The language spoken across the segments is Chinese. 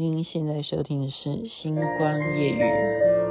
您现在收听的是《星光夜雨。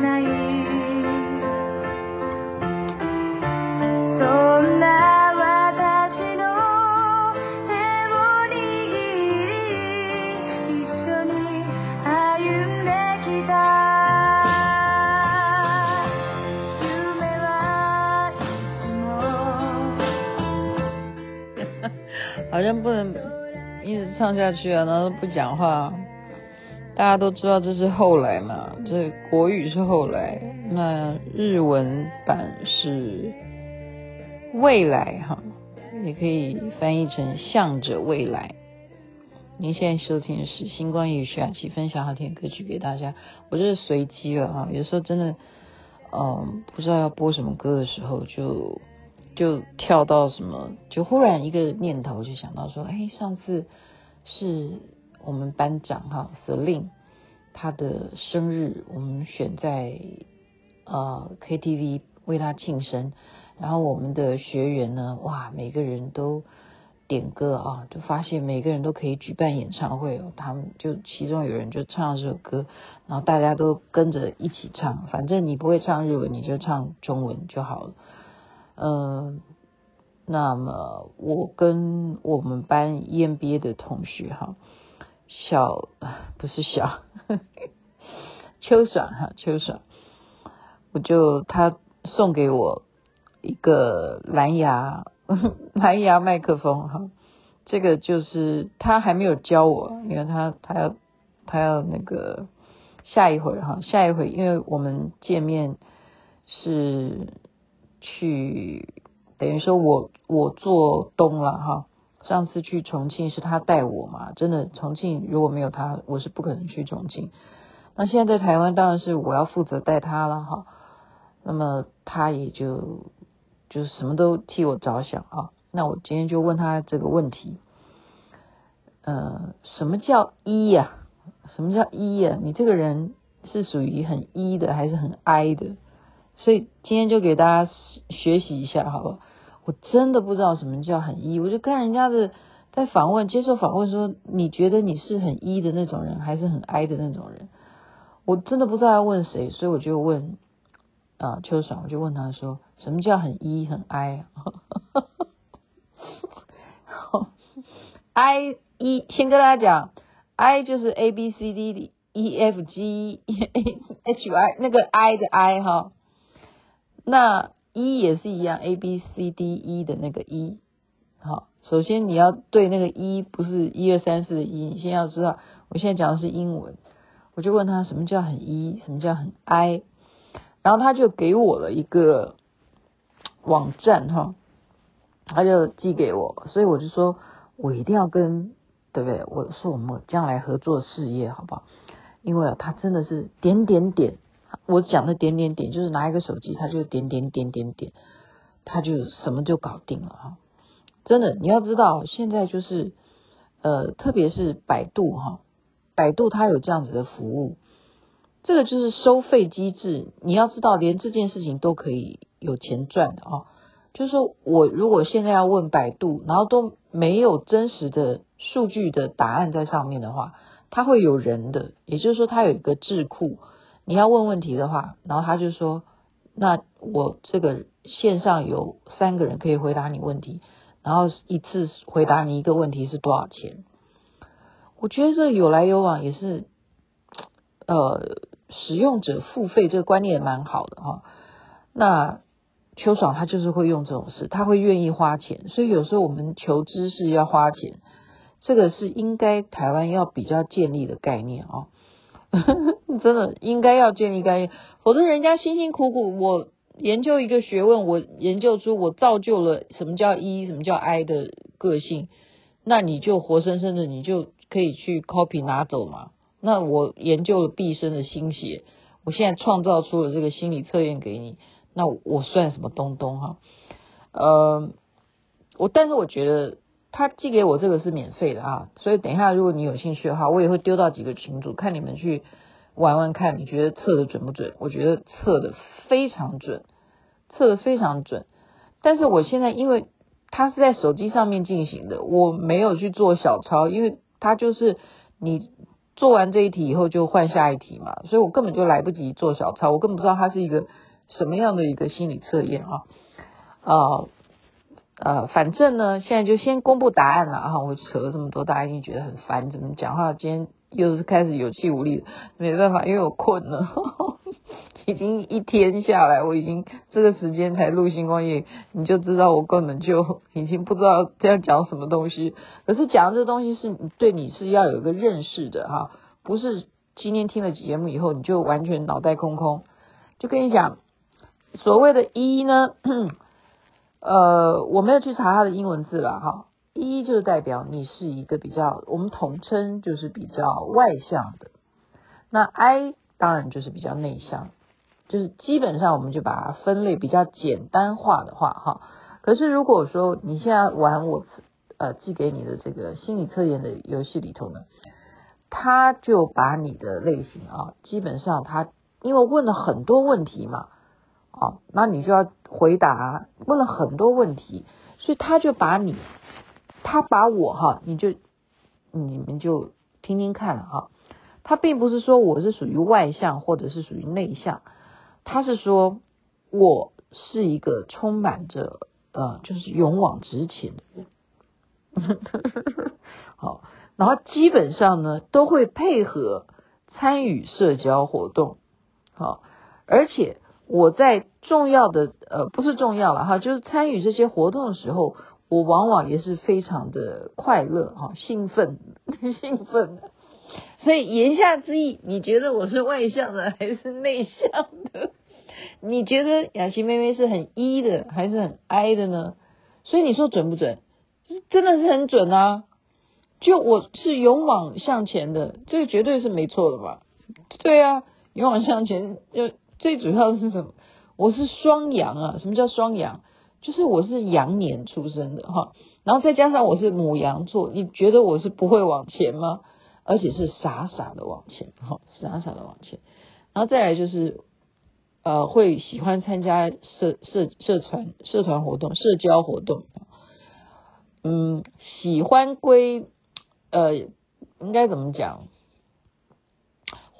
な は好像不能一直唱下去啊，然后不讲话。大家都知道这是后来嘛，这国语是后来，那日文版是未来哈，也可以翻译成向着未来。您现在收听的是星光夜语徐雅琪分享好听的歌曲给大家，我这是随机了哈，有时候真的，嗯，不知道要播什么歌的时候就。就跳到什么，就忽然一个念头就想到说，哎，上次是我们班长哈司令他的生日，我们选在呃 KTV 为他庆生，然后我们的学员呢，哇，每个人都点歌啊，就发现每个人都可以举办演唱会哦，他们就其中有人就唱这首歌，然后大家都跟着一起唱，反正你不会唱日文，你就唱中文就好了。嗯，那么我跟我们班 EMBA 的同学哈，小不是小，秋爽哈，秋爽，我就他送给我一个蓝牙 蓝牙麦克风哈，这个就是他还没有教我，因为他他要他要那个下一回哈，下一回因为我们见面是。去等于说我我做东了哈，上次去重庆是他带我嘛，真的重庆如果没有他，我是不可能去重庆。那现在在台湾当然是我要负责带他了哈，那么他也就就什么都替我着想啊。那我今天就问他这个问题，呃，什么叫一呀？什么叫一呀？你这个人是属于很一的还是很 I 的？所以今天就给大家学习一下，好不好？我真的不知道什么叫很一我就看人家的在访问接受访问说，你觉得你是很一的那种人，还是很 I 的那种人？我真的不知道要问谁，所以我就问啊秋爽，我就问他说，什么叫很一很 I 啊？I 一先跟大家讲，I 就是 A B C D E F G H Y 那个 I 的 I 哈。那 E 也是一样，A B C D E 的那个 E，好，首先你要对那个 E 不是一二三四的 E，你先要知道，我现在讲的是英文，我就问他什么叫很 E，什么叫很 I，然后他就给我了一个网站哈，他就寄给我，所以我就说我一定要跟，对不对？我说我们将来合作事业好不好？因为他真的是点点点。我讲的点点点，就是拿一个手机，他就点点点点点，他就什么就搞定了哈。真的，你要知道，现在就是呃，特别是百度哈，百度它有这样子的服务，这个就是收费机制。你要知道，连这件事情都可以有钱赚的啊。就是说我如果现在要问百度，然后都没有真实的数据的答案在上面的话，它会有人的，也就是说，它有一个智库。你要问问题的话，然后他就说：“那我这个线上有三个人可以回答你问题，然后一次回答你一个问题是多少钱？我觉得这有来有往也是，呃，使用者付费这个观念也蛮好的哈。那邱爽他就是会用这种事，他会愿意花钱，所以有时候我们求知识要花钱，这个是应该台湾要比较建立的概念啊。真的应该要建立概念，否则人家辛辛苦苦我研究一个学问，我研究出我造就了什么叫 E，什么叫 I 的个性，那你就活生生的你就可以去 copy 拿走嘛。那我研究了毕生的心血，我现在创造出了这个心理测验给你，那我算什么东东哈？呃，我但是我觉得。他寄给我这个是免费的啊，所以等一下如果你有兴趣的话，我也会丢到几个群组，看你们去玩玩看，你觉得测的准不准？我觉得测的非常准，测的非常准。但是我现在因为它是在手机上面进行的，我没有去做小抄，因为它就是你做完这一题以后就换下一题嘛，所以我根本就来不及做小抄，我根本不知道它是一个什么样的一个心理测验啊啊。呃，反正呢，现在就先公布答案了哈。我扯了这么多，大家一定觉得很烦，怎么讲话？今天又是开始有气无力，没办法，因为我困了，已经一天下来，我已经这个时间才录星光夜，你就知道我根本就已经不知道这样讲什么东西。可是讲这东西是对你是要有一个认识的哈，不是今天听了节目以后你就完全脑袋空空。就跟你讲，所谓的一呢。呃，我没有去查它的英文字了哈。一就代表你是一个比较，我们统称就是比较外向的。那 I 当然就是比较内向，就是基本上我们就把它分类比较简单化的话哈。可是如果说你现在玩我呃寄给你的这个心理测验的游戏里头呢，他就把你的类型啊，基本上他因为问了很多问题嘛。哦，那你就要回答，问了很多问题，所以他就把你，他把我哈，你就你们就听听看哈，他并不是说我是属于外向或者是属于内向，他是说我是一个充满着呃，就是勇往直前的人，好，然后基本上呢都会配合参与社交活动，好，而且。我在重要的呃，不是重要了哈，就是参与这些活动的时候，我往往也是非常的快乐哈，兴奋 兴奋。所以言下之意，你觉得我是外向的还是内向的？你觉得雅琪妹妹是很 E 的还是很 I 的呢？所以你说准不准？是真的是很准啊！就我是勇往向前的，这个绝对是没错的吧？对啊，勇往向前就。最主要的是什么？我是双羊啊！什么叫双羊？就是我是羊年出生的哈，然后再加上我是母羊座，你觉得我是不会往前吗？而且是傻傻的往前哈，傻傻的往前。然后再来就是呃，会喜欢参加社社社团社团活动、社交活动。嗯，喜欢归呃，应该怎么讲？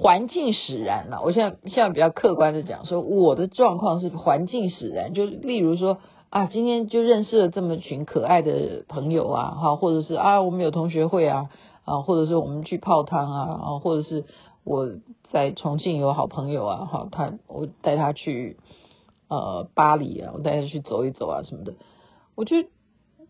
环境使然了，我现在现在比较客观的讲，说我的状况是环境使然，就例如说啊，今天就认识了这么群可爱的朋友啊，哈，或者是啊，我们有同学会啊，啊，或者是我们去泡汤啊，啊，或者是我在重庆有好朋友啊，哈，他我带他去呃巴黎啊，我带他去走一走啊什么的，我就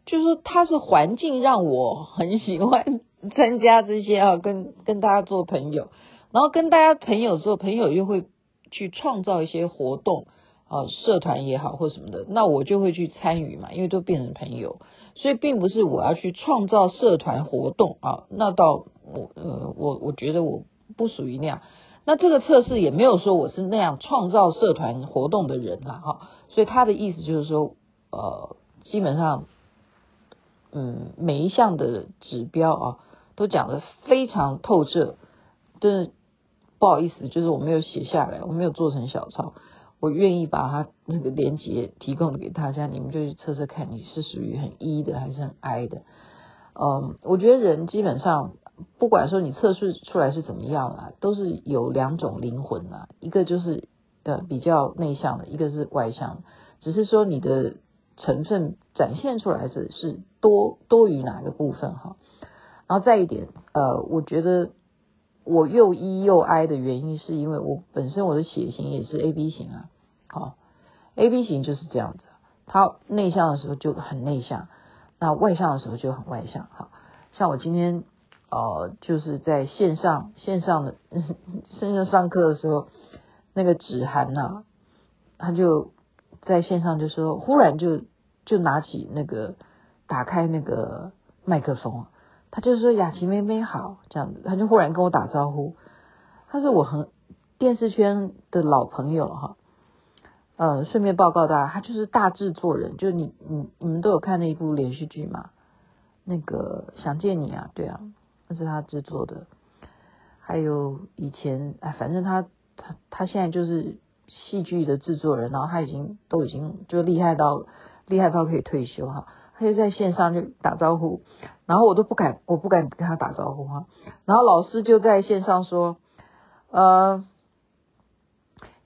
就是说他是环境让我很喜欢参加这些啊，跟跟大家做朋友。然后跟大家朋友之后，朋友又会去创造一些活动啊，社团也好或什么的，那我就会去参与嘛，因为都变成朋友，所以并不是我要去创造社团活动啊，那倒我呃我我觉得我不属于那样，那这个测试也没有说我是那样创造社团活动的人啦哈，所以他的意思就是说呃基本上嗯每一项的指标啊都讲得非常透彻，的。不好意思，就是我没有写下来，我没有做成小抄。我愿意把它那个连接提供给大家，你们就去测测看，你是属于很 E 的还是很 I 的。嗯，我觉得人基本上，不管说你测试出来是怎么样啦，都是有两种灵魂啦，一个就是呃比较内向的，一个是外向的，只是说你的成分展现出来的是多多于哪个部分哈？然后再一点，呃，我觉得我又 E 又 I 的原因，是因为我本身我的血型也是 AB 型啊，好，AB 型就是这样子，他内向的时候就很内向，那外向的时候就很外向，哈，像我今天呃就是在线上线上的线上上课的时候，那个芷涵呐，他就在线上就说，忽然就就拿起那个打开那个麦克风。他就说雅琪妹妹好，这样子，他就忽然跟我打招呼。他是我很电视圈的老朋友哈，呃，顺便报告大家，他就是大制作人，就你你你们都有看那一部连续剧嘛？那个想见你啊，对啊，那是他制作的。还有以前哎，反正他他他现在就是戏剧的制作人，然后他已经都已经就厉害到厉害到可以退休哈。他就在线上就打招呼，然后我都不敢，我不敢跟他打招呼哈。然后老师就在线上说：“呃，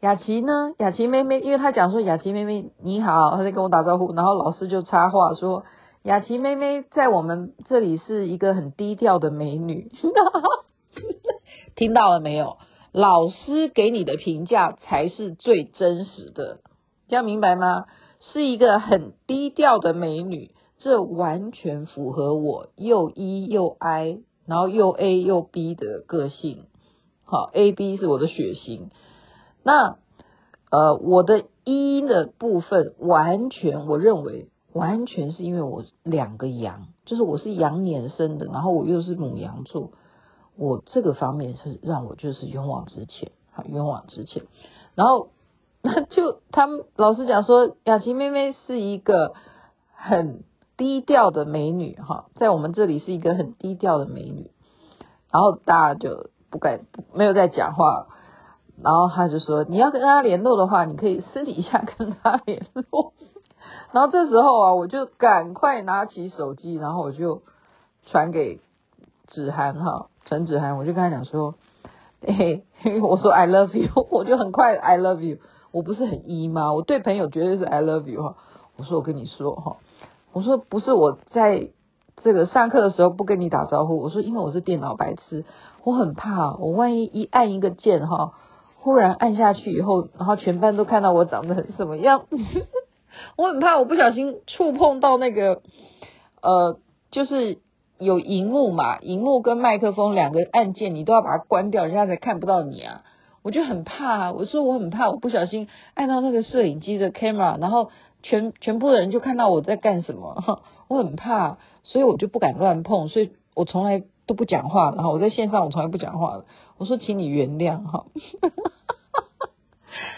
雅琪呢？雅琪妹妹，因为他讲说雅琪妹妹你好，他在跟我打招呼。然后老师就插话说：雅琪妹妹在我们这里是一个很低调的美女。听到了没有？老师给你的评价才是最真实的，这样明白吗？是一个很低调的美女。”这完全符合我又 E 又 I，然后又 A 又 B 的个性。好，A B 是我的血型。那呃，我的 E 的部分完全，我认为完全是因为我两个羊，就是我是羊年生的，然后我又是母羊座，我这个方面是让我就是勇往直前，好，勇往直前。然后 那就他们老师讲说，雅琪妹妹是一个很。低调的美女哈，在我们这里是一个很低调的美女，然后大家就不敢没有再讲话，然后他就说，你要跟他联络的话，你可以私底下跟他联络。然后这时候啊，我就赶快拿起手机，然后我就传给芷涵哈，陈芷涵，我就跟他讲说，嘿，我说 I love you，我就很快 I love you，我不是很 E 吗？我对朋友绝对是 I love you 哈，我说我跟你说哈。我说不是我在这个上课的时候不跟你打招呼，我说因为我是电脑白痴，我很怕我万一一按一个键哈，忽然按下去以后，然后全班都看到我长得很什么样，我很怕我不小心触碰到那个呃，就是有荧幕嘛，荧幕跟麦克风两个按键你都要把它关掉，人家才看不到你啊，我就很怕，我说我很怕我不小心按到那个摄影机的 camera，然后。全全部的人就看到我在干什么，我很怕，所以我就不敢乱碰，所以我从来都不讲话。然后我在线上我从来不讲话的，我说请你原谅哈。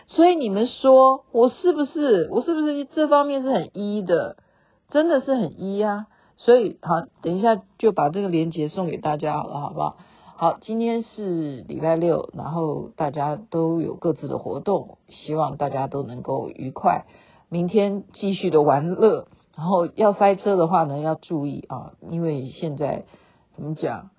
所以你们说我是不是我是不是这方面是很一的，真的是很一啊。所以好，等一下就把这个链接送给大家好了，好不好？好，今天是礼拜六，然后大家都有各自的活动，希望大家都能够愉快。明天继续的玩乐，然后要塞车的话呢，要注意啊，因为现在怎么讲，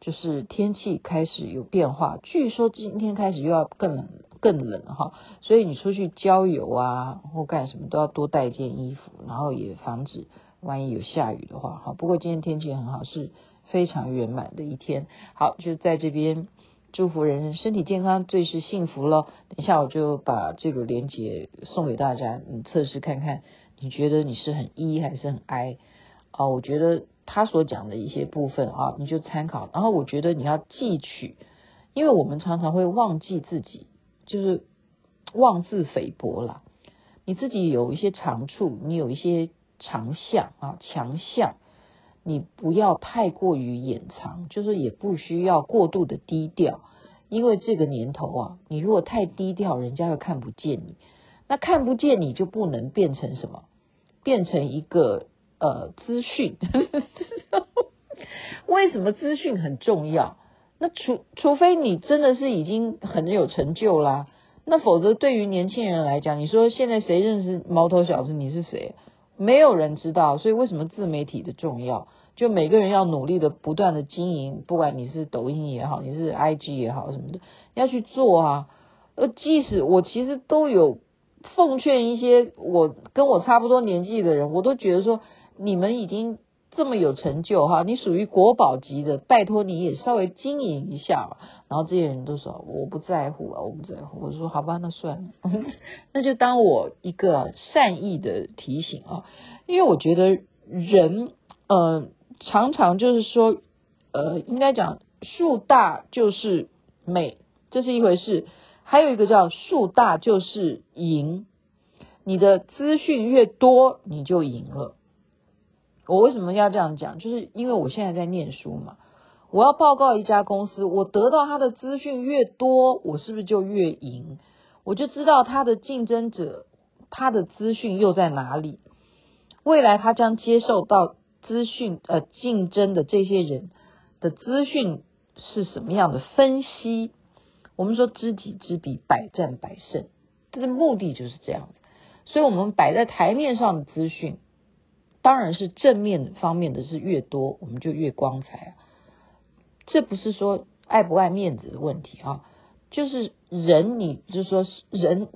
就是天气开始有变化，据说今天开始又要更冷更冷哈，所以你出去郊游啊或干什么都要多带件衣服，然后也防止万一有下雨的话哈。不过今天天气很好，是非常圆满的一天。好，就在这边。祝福人人身体健康，最是幸福喽！等一下我就把这个链接送给大家，你测试看看，你觉得你是很 E 还是很 I？哦，我觉得他所讲的一些部分啊，你就参考。然后我觉得你要记取，因为我们常常会忘记自己，就是妄自菲薄啦。你自己有一些长处，你有一些长项啊，强项。你不要太过于掩藏，就是也不需要过度的低调，因为这个年头啊，你如果太低调，人家又看不见你，那看不见你就不能变成什么，变成一个呃资讯。为什么资讯很重要？那除除非你真的是已经很有成就啦，那否则对于年轻人来讲，你说现在谁认识毛头小子？你是谁？没有人知道，所以为什么自媒体的重要？就每个人要努力的不断的经营，不管你是抖音也好，你是 IG 也好什么的，要去做啊。呃，即使我其实都有奉劝一些我跟我差不多年纪的人，我都觉得说，你们已经这么有成就哈，你属于国宝级的，拜托你也稍微经营一下吧。然后这些人都说我不在乎啊，我不在乎。我说好吧，那算了，那就当我一个善意的提醒啊，因为我觉得人呃常常就是说呃应该讲树大就是美，这是一回事。还有一个叫树大就是赢，你的资讯越多，你就赢了。我为什么要这样讲？就是因为我现在在念书嘛，我要报告一家公司，我得到他的资讯越多，我是不是就越赢？我就知道他的竞争者，他的资讯又在哪里？未来他将接受到资讯，呃，竞争的这些人的资讯是什么样的分析？我们说知己知彼，百战百胜，这个目的就是这样子。所以，我们摆在台面上的资讯，当然是正面方面的是越多，我们就越光彩啊。这不是说爱不爱面子的问题啊，就是人，你就是说人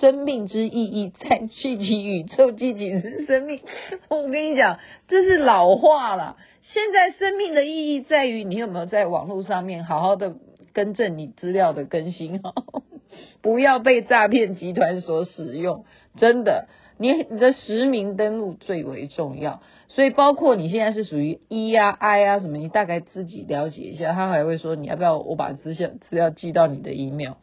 生命之意义在积极宇宙，积极是生命。我跟你讲，这是老话了。现在生命的意义在于你有没有在网络上面好好的。更正你资料的更新哦，不要被诈骗集团所使用。真的，你你的实名登录最为重要。所以，包括你现在是属于 E 啊、I 啊什么，你大概自己了解一下。他还会说，你要不要我把资料资料寄到你的 email？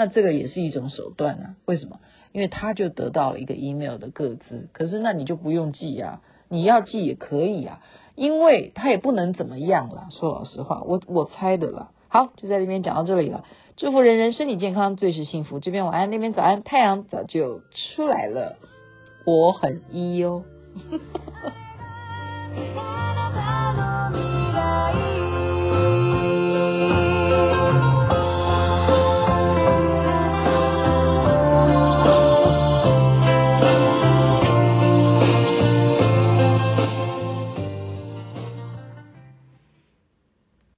那这个也是一种手段啊。为什么？因为他就得到了一个 email 的个资。可是，那你就不用寄啊，你要寄也可以啊，因为他也不能怎么样啦。说老实话，我我猜的啦。好，就在这边讲到这里了。祝福人人身体健康，最是幸福。这边晚安，那边早安，太阳早就出来了，我很 E 哦。